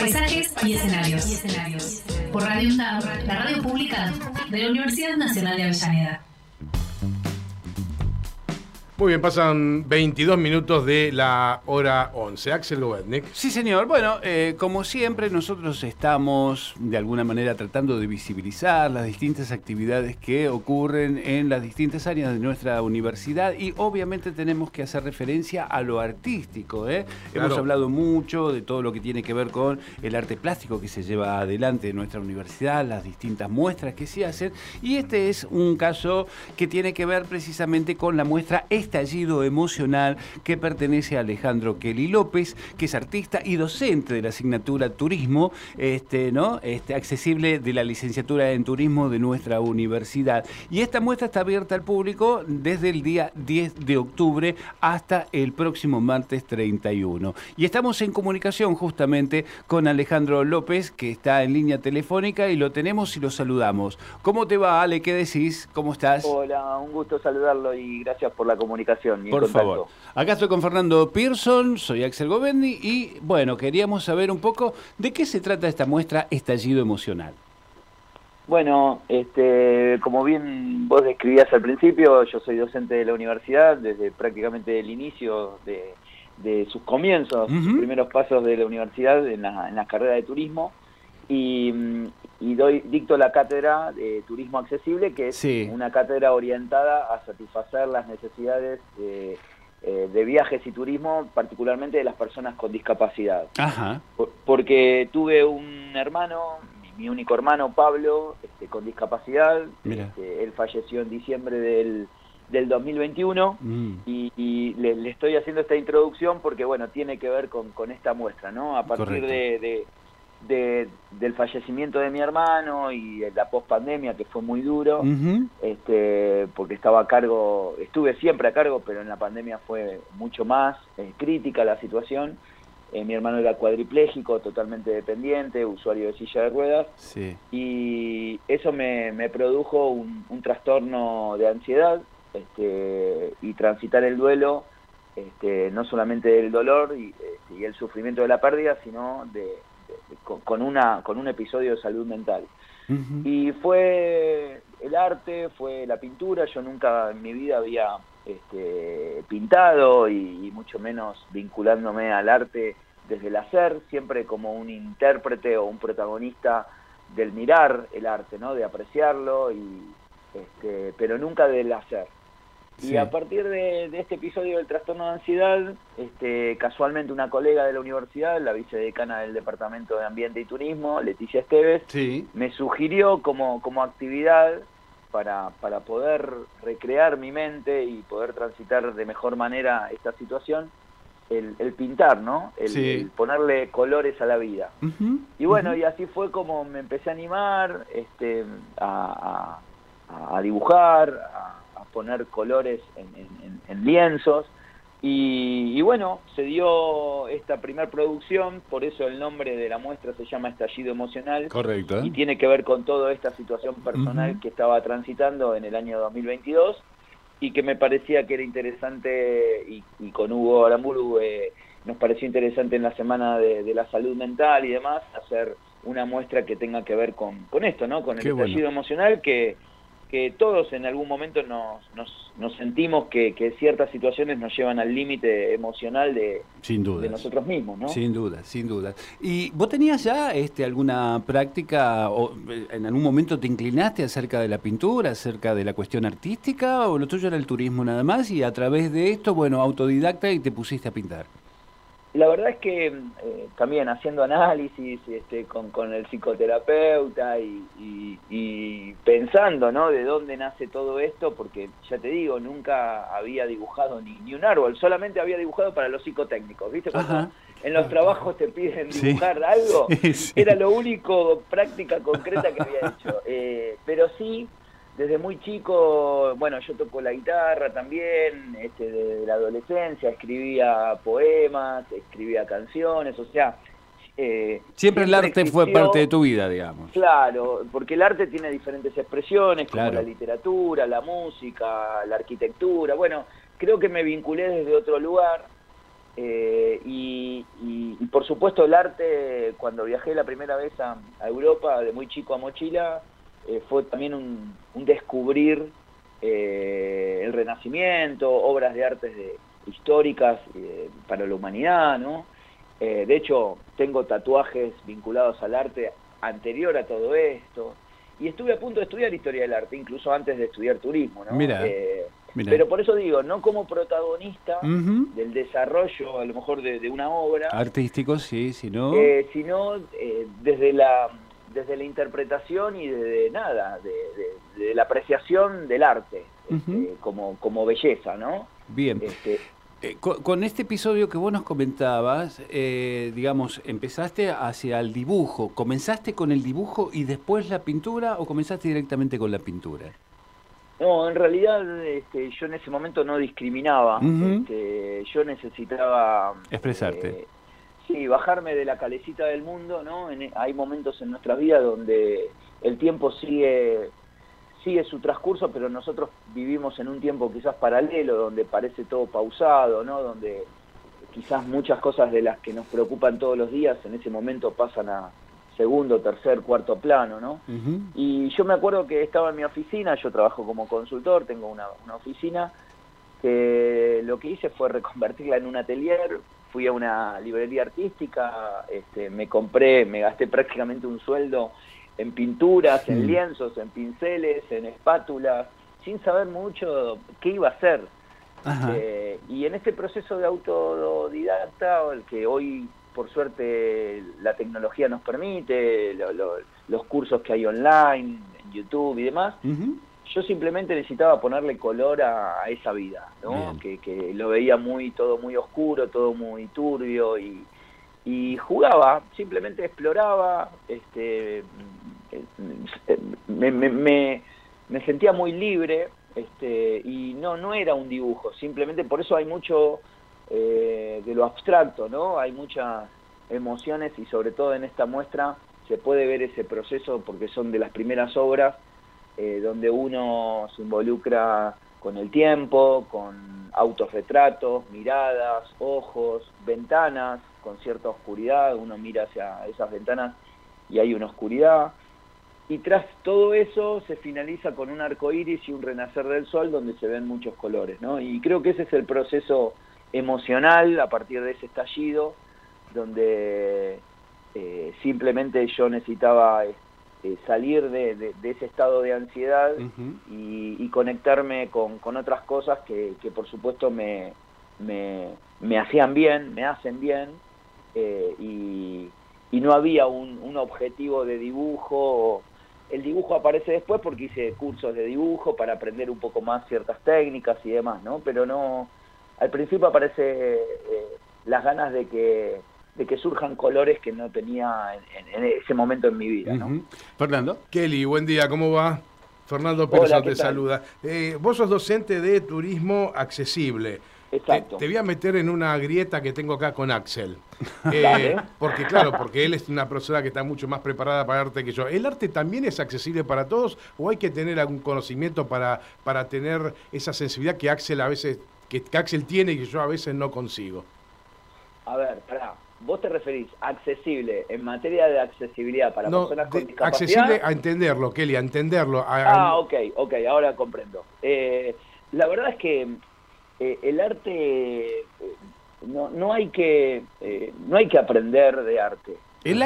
Paisajes y escenarios. Por Radio UNDAV, la radio pública de la Universidad Nacional de Avellaneda. Muy bien, pasan 22 minutos de la hora 11. Axel Govetnik. Sí, señor. Bueno, eh, como siempre, nosotros estamos de alguna manera tratando de visibilizar las distintas actividades que ocurren en las distintas áreas de nuestra universidad y obviamente tenemos que hacer referencia a lo artístico. ¿eh? Hemos hablado mucho de todo lo que tiene que ver con el arte plástico que se lleva adelante en nuestra universidad, las distintas muestras que se hacen y este es un caso que tiene que ver precisamente con la muestra estallido emocional que pertenece a Alejandro Kelly López, que es artista y docente de la asignatura Turismo, este, ¿no? Este, accesible de la licenciatura en Turismo de nuestra universidad. Y esta muestra está abierta al público desde el día 10 de octubre hasta el próximo martes 31. Y estamos en comunicación justamente con Alejandro López, que está en línea telefónica y lo tenemos y lo saludamos. ¿Cómo te va, Ale? ¿Qué decís? ¿Cómo estás? Hola, un gusto saludarlo y gracias por la comunicación por favor. Acá estoy con Fernando Pearson, soy Axel Govendi y bueno, queríamos saber un poco de qué se trata esta muestra Estallido Emocional. Bueno, este, como bien vos describías al principio, yo soy docente de la universidad desde prácticamente el inicio de, sus comienzos, sus primeros pasos de la universidad en la, en la carrera de turismo y, y doy dicto la cátedra de turismo accesible, que es una cátedra orientada a satisfacer las necesidades de, eh, de, viajes y turismo, particularmente de las personas con discapacidad. porque tuve un hermano, mi, único hermano Pablo, este, con discapacidad, este, él falleció en diciembre del, del 2021 mm. y, le, estoy haciendo esta introducción porque bueno tiene que ver con, con esta muestra no a partir de, de, del fallecimiento de mi hermano y de la pospandemia que fue muy duro, este, porque estaba a cargo, estuve siempre a cargo, pero en la pandemia fue mucho más eh, crítica la situación. Eh, mi hermano era cuadripléjico, totalmente dependiente, usuario de silla de ruedas, y eso me, me produjo un, trastorno de ansiedad este, y transitar el duelo. Este, no solamente del dolor y, este, y el sufrimiento de la pérdida, sino de, con, una, con un episodio de salud mental. Y fue el arte, fue la pintura, yo nunca en mi vida había este, pintado y, mucho menos vinculándome al arte desde el hacer, siempre como un intérprete o un protagonista del mirar el arte, ¿no? de apreciarlo, y, este, pero nunca del hacer. Y a partir de, este episodio del trastorno de ansiedad, este, casualmente una colega de la universidad, la vicedecana del Departamento de Ambiente y Turismo, Leticia Esteves, me sugirió como, como actividad para, para poder recrear mi mente y poder transitar de mejor manera esta situación, el, pintar, ¿no? El, ponerle colores a la vida. y bueno, y así fue como me empecé a animar este, a, a dibujar, a poner colores en, lienzos. Y, bueno, se dio esta primera producción, por eso el nombre de la muestra se llama Estallido Emocional. Correcto. Y tiene que ver con toda esta situación personal que estaba transitando en el año 2022 y que me parecía que era interesante, y, con Hugo Aramburu eh, nos pareció interesante en la semana de, la salud mental y demás, hacer una muestra que tenga que ver con, con esto, ¿no? Con el estallido emocional que que todos en algún momento nos, nos, sentimos que, ciertas situaciones nos llevan al límite emocional de, sin de nosotros mismos, ¿no? Sin duda, sin duda. ¿Y vos tenías ya este, alguna práctica o eh, en algún momento te inclinaste acerca de la pintura, acerca de la cuestión artística o lo tuyo era el turismo nada más y a través de esto, bueno, autodidacta y te pusiste a pintar? La verdad es que eh, también haciendo análisis este, con, con el psicoterapeuta y, pensando ¿no? de dónde nace todo esto, porque ya te digo, nunca había dibujado ni, ni un árbol, solamente había dibujado para los psicotécnicos, ¿viste? Cuando en los trabajos te piden dibujar algo, era lo único práctica concreta que había hecho. Eh, pero sí, desde muy chico, bueno, yo toco la guitarra también, este, de, la adolescencia, escribía poemas, escribía canciones, o sea... Eh, siempre, el arte fue parte de tu vida, digamos. Claro, porque el arte tiene diferentes expresiones, como la literatura, la música, la arquitectura, bueno, creo que me vinculé desde otro lugar, Eh, y, por supuesto el arte, cuando viajé la primera vez a, Europa, de muy chico a mochila, eh, fue también un, descubrir eh, el Renacimiento, obras de artes de, históricas para la humanidad, ¿no? de hecho, tengo tatuajes vinculados al arte anterior a todo esto. Y estuve a punto de estudiar historia del arte, incluso antes de estudiar turismo, ¿no? Mira. Pero por eso digo, no como protagonista del desarrollo, a lo mejor, de, una obra. Artístico, sí, sino... Eh, sino eh, desde, la, desde la interpretación y de, nada, de, la apreciación del arte, este, como, como belleza, ¿no? Bien. Este, eh, con, este episodio que vos nos comentabas, eh, digamos, empezaste hacia el dibujo. ¿Comenzaste con el dibujo y después la pintura o comenzaste directamente con la pintura? No, en realidad este, yo en ese momento no discriminaba. este, yo necesitaba... Expresarte. Eh, sí, bajarme de la calecita del mundo, ¿no? hay momentos en nuestra vida donde el tiempo sigue sigue su transcurso, pero nosotros vivimos en un tiempo quizás paralelo, donde parece todo pausado, ¿no? Donde quizás muchas cosas de las que nos preocupan todos los días en ese momento pasan a, segundo, tercer, cuarto plano, ¿no? Y yo me acuerdo que estaba en mi oficina, yo trabajo como consultor, tengo una, oficina, que lo que hice fue reconvertirla en un atelier, fui a una librería artística, este, me compré, me gasté prácticamente un sueldo en pinturas, en lienzos, en pinceles, en espátulas, sin saber mucho qué iba a hacer. Eh, y en este proceso de autodidacta, el que hoy por suerte la tecnología nos permite, los cursos que hay online, en YouTube y demás, yo simplemente necesitaba ponerle color a, esa vida, ¿no? Que, lo veía muy todo muy oscuro, todo muy turbio y, jugaba, simplemente exploraba, este, me, me, me, sentía muy libre este, y no, no era un dibujo, simplemente por eso hay mucho eh, de lo abstracto, ¿no? Hay muchas emociones y sobre todo en esta muestra se puede ver ese proceso porque son de las primeras obras eh, donde uno se involucra con el tiempo, con autorretratos, miradas, ojos, ventanas con cierta oscuridad, uno mira hacia esas ventanas y hay una oscuridad. Y tras todo eso se finaliza con un arco iris y un renacer del sol donde se ven muchos colores, ¿no? Y creo que ese es el proceso emocional a partir de ese estallido, donde eh, simplemente yo necesitaba eh, salir de, ese estado de ansiedad y, conectarme con, otras cosas que, por supuesto me, me, hacían bien, me hacen bien, eh, y, no había un, un objetivo de dibujo. El dibujo aparece después porque hice cursos de dibujo para aprender un poco más ciertas técnicas y demás, ¿no? Pero no, al principio aparece eh, las ganas de que de que surjan colores que no tenía en, ese momento en mi vida. ¿no? Fernando. Kelly, buen día, ¿cómo va? Fernando Pérez te saluda. Eh, vos sos docente de turismo accesible. Exacto. Te, voy a meter en una grieta que tengo acá con Axel. Eh, porque claro, porque él es una persona que está mucho más preparada para arte que yo. ¿El arte también es accesible para todos o hay que tener algún conocimiento para, para tener esa sensibilidad que Axel a veces que, Axel tiene y que yo a veces no consigo. A ver, pará. ¿Vos te referís accesible en materia de accesibilidad para personas con discapacidad? Accesible a entenderlo, Kelly, a entenderlo. ah, ok, ok, ahora comprendo. Eh, la verdad es que eh, el arte eh, no, no hay que no hay que aprender de arte. El,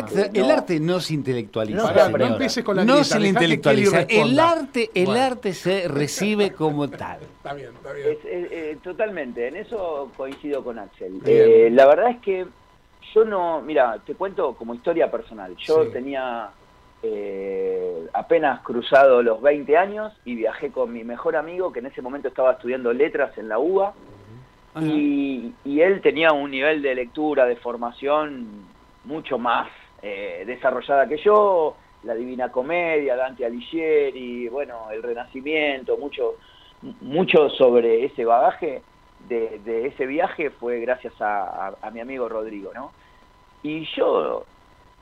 arte no se intelectualiza. No, no empieces con la No se intelectualiza. El arte, el arte se recibe como tal. Está bien, está bien. Eh, totalmente, en eso coincido con Axel. Eh, la verdad es que yo no, mira, te cuento como historia personal. Yo tenía eh, apenas cruzado los 20 años y viajé con mi mejor amigo que en ese momento estaba estudiando letras en la UBA. y, y él tenía un nivel de lectura, de formación mucho más eh, desarrollada que yo, la Divina Comedia, Dante Alighieri, bueno, el Renacimiento, mucho, mucho sobre ese bagaje de, ese viaje fue gracias a, mi amigo Rodrigo, ¿no? Y yo,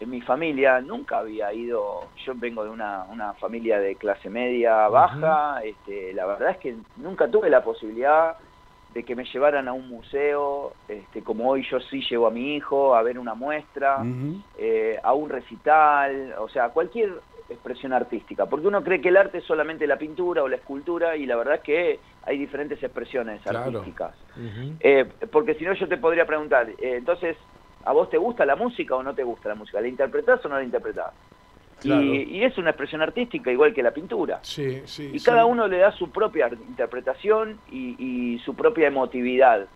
en mi familia, nunca había ido, yo vengo de una, una familia de clase media baja, este, la verdad es que nunca tuve la posibilidad de que me llevaran a un museo, este, como hoy yo sí llevo a mi hijo a ver una muestra, eh, a un recital, o sea, cualquier expresión artística, porque uno cree que el arte es solamente la pintura o la escultura y la verdad es que hay diferentes expresiones artísticas. Eh, porque si no yo te podría preguntar, eh, entonces, ¿a vos te gusta la música o no te gusta la música? ¿La interpretás o no la interpretás? Y, es una expresión artística igual que la pintura. Sí, sí, y cada uno le da su propia interpretación y, su propia emotividad.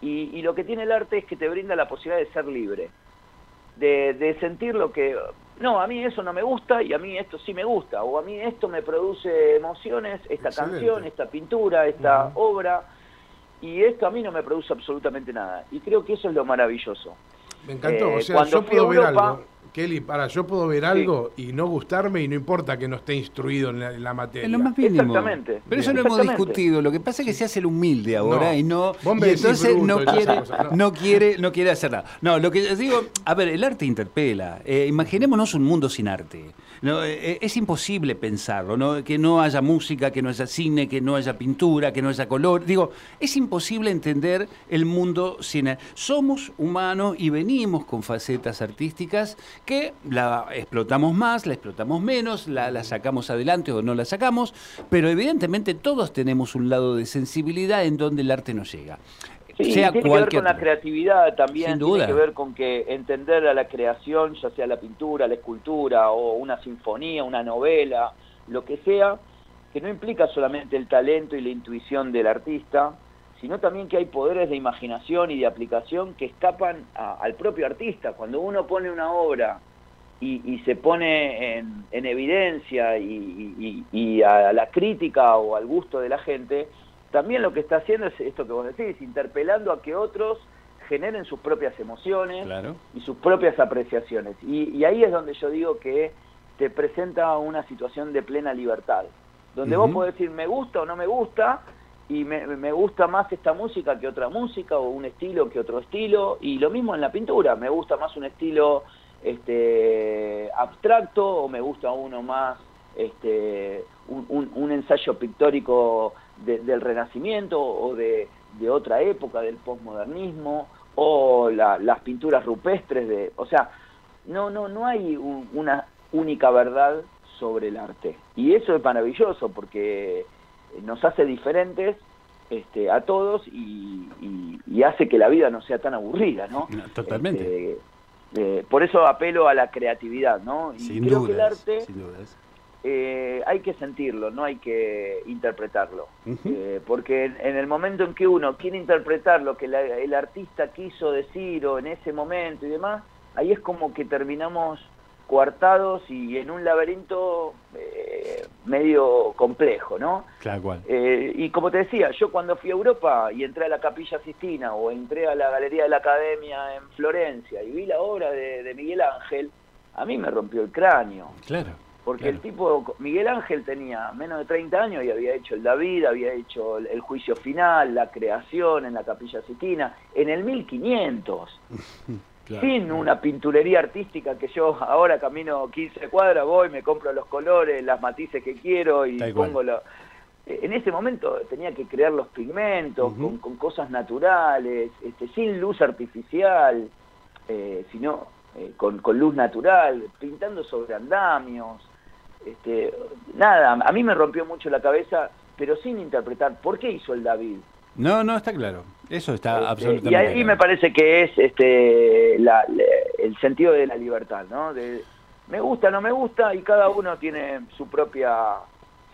Y, lo que tiene el arte es que te brinda la posibilidad de ser libre, de, sentir lo que... No, a mí eso no me gusta y a mí esto sí me gusta, o a mí esto me produce emociones, esta canción, esta pintura, esta obra, y esto a mí no me produce absolutamente nada. Y creo que eso es lo maravilloso. Me encantó, o eh, sea, yo puedo ver algo Kelly, para, yo puedo ver algo y no gustarme y no importa que no esté instruido en la, materia. Es lo más mínimo. Exactamente. Pero eso lo hemos discutido. Lo que pasa es que se hace el humilde ahora y no. Y entonces no quiere, no. quiere, no quiere hacer nada. No, lo que les digo, a ver, el arte interpela. Eh, imaginémonos un mundo sin arte. No, eh, eh, es imposible pensarlo, ¿no? que no haya música, que no haya cine, que no haya pintura, que no haya color. Digo, es imposible entender el mundo sin... Somos humanos y venimos con facetas artísticas que la explotamos más, la explotamos menos, la, la sacamos adelante o no la sacamos, pero evidentemente todos tenemos un lado de sensibilidad en donde el arte nos llega. Sí, tiene que ver con la creatividad también, tiene que ver con que entender a la creación, ya sea la pintura, la escultura o una sinfonía, una novela, lo que sea, que no implica solamente el talento y la intuición del artista, sino también que hay poderes de imaginación y de aplicación que escapan al propio artista. Cuando uno pone una obra y, se pone en, evidencia y a la crítica o al gusto de la gente, también lo que está haciendo es esto que vos decís, interpelando a que otros generen sus propias emociones y sus propias apreciaciones. Y, ahí es donde yo digo que te presenta una situación de plena libertad, donde vos podés decir me gusta o no me gusta, y me, me, gusta más esta música que otra música, o un estilo que otro estilo, y lo mismo en la pintura, me gusta más un estilo este, abstracto, o me gusta uno más este, un, un ensayo pictórico del Renacimiento o de, otra época, del posmodernismo, o las pinturas rupestres de... O sea, no, no, no hay una única verdad sobre el arte. Y eso es maravilloso porque nos hace diferentes este, a todos y, hace que la vida no sea tan aburrida, ¿no? Totalmente. Este, eh, por eso apelo a la creatividad, ¿no? Y creo que el arte eh, hay que sentirlo, no hay que interpretarlo. Eh, porque en, el momento en que uno quiere interpretar lo que el artista quiso decir o en ese momento y demás, ahí es como que terminamos coartados y en un laberinto eh, medio complejo, ¿no? Claro, cual. y como te decía, yo cuando fui a Europa y entré a la Capilla Sistina o entré a la Galería de la Academia en Florencia y vi la obra de, de Miguel Ángel, a mí me rompió el cráneo. Claro. Porque el tipo, Miguel Ángel tenía menos de 30 años y había hecho el David, había hecho el, juicio final, la creación en la Capilla Sistina, en el 1500. sin una pinturería artística que yo ahora camino 15 cuadras, voy, me compro los colores, las matices que quiero y pongo lo... En ese momento tenía que crear los pigmentos con, cosas naturales, este, sin luz artificial, eh, sino eh, con, con, luz natural, pintando sobre andamios, este, nada, a mí me rompió mucho la cabeza, pero sin interpretar por qué hizo el David. No, no, está claro. Eso está este, absolutamente Y ahí me parece que es este el sentido de la libertad, ¿no? De, me gusta, no me gusta, y cada uno tiene su propia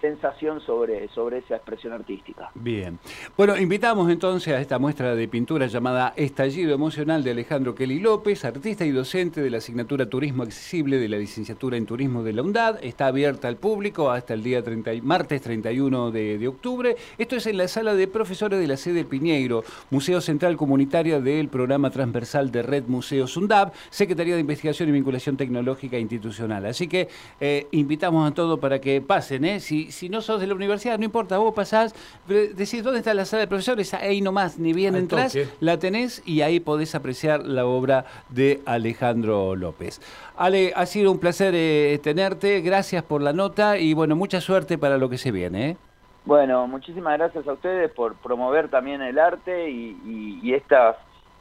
sensación sobre, sobre esa expresión artística. Bien. Bueno, invitamos entonces a esta muestra de pintura llamada Estallido Emocional de Alejandro Kelly López, artista y docente de la asignatura Turismo Accesible de la licenciatura en Turismo de la UNDAD. Está abierta al público hasta el día 30, martes 31 de, de octubre. Esto es en la sala de profesores de la sede Piñeiro, Museo Central Comunitaria del Programa Transversal de Red Museos UNDAB, Secretaría de Investigación y Vinculación Tecnológica Institucional. Así que eh, invitamos a todos para que pasen, ¿eh? Si, si no sos de la universidad, no importa, vos pasás, decís, ¿dónde está la sala de profesores? Ahí nomás, ni bien entras, la tenés y ahí podés apreciar la obra de Alejandro López. Ale, ha sido un placer eh, tenerte, gracias por la nota y bueno, mucha suerte para lo que se viene. ¿eh? Bueno, muchísimas gracias a ustedes por promover también el arte y, y, esta,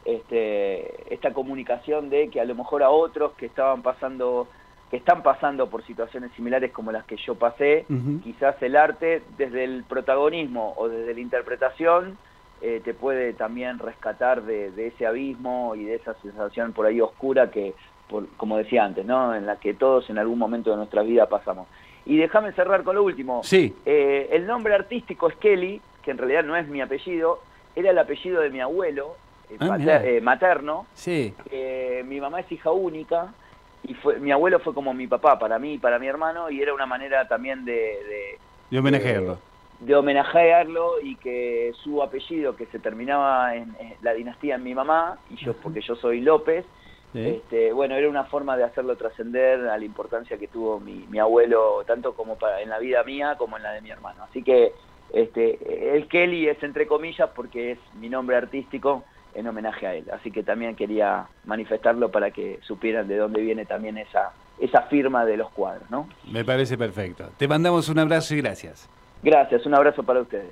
este, esta comunicación de que a lo mejor a otros que estaban pasando que están pasando por situaciones similares como las que yo pasé, quizás el arte desde el protagonismo o desde la interpretación eh, te puede también rescatar de, ese abismo y de esa sensación por ahí oscura que, como decía antes, ¿no? en la que todos en algún momento de nuestra vida pasamos. Y déjame cerrar con lo último. Sí. Eh, el nombre artístico es Kelly, que en realidad no es mi apellido, era el apellido de mi abuelo eh, ah, materno. Sí. mi mamá es hija única y fue mi abuelo fue como mi papá para mí y para mi hermano y era una manera también de de, homenajearlo. de, homenajearlo y que su apellido que se terminaba en, la dinastía en mi mamá y yo porque yo soy López este, bueno era una forma de hacerlo trascender a la importancia que tuvo mi, mi abuelo tanto como para, en la vida mía como en la de mi hermano. Así que este el Kelly es entre comillas porque es mi nombre artístico en homenaje a él. Así que también quería manifestarlo para que supieran de dónde viene también esa, esa firma de los cuadros, ¿no? Me parece perfecto. Te mandamos un abrazo y gracias. Gracias, un abrazo para ustedes.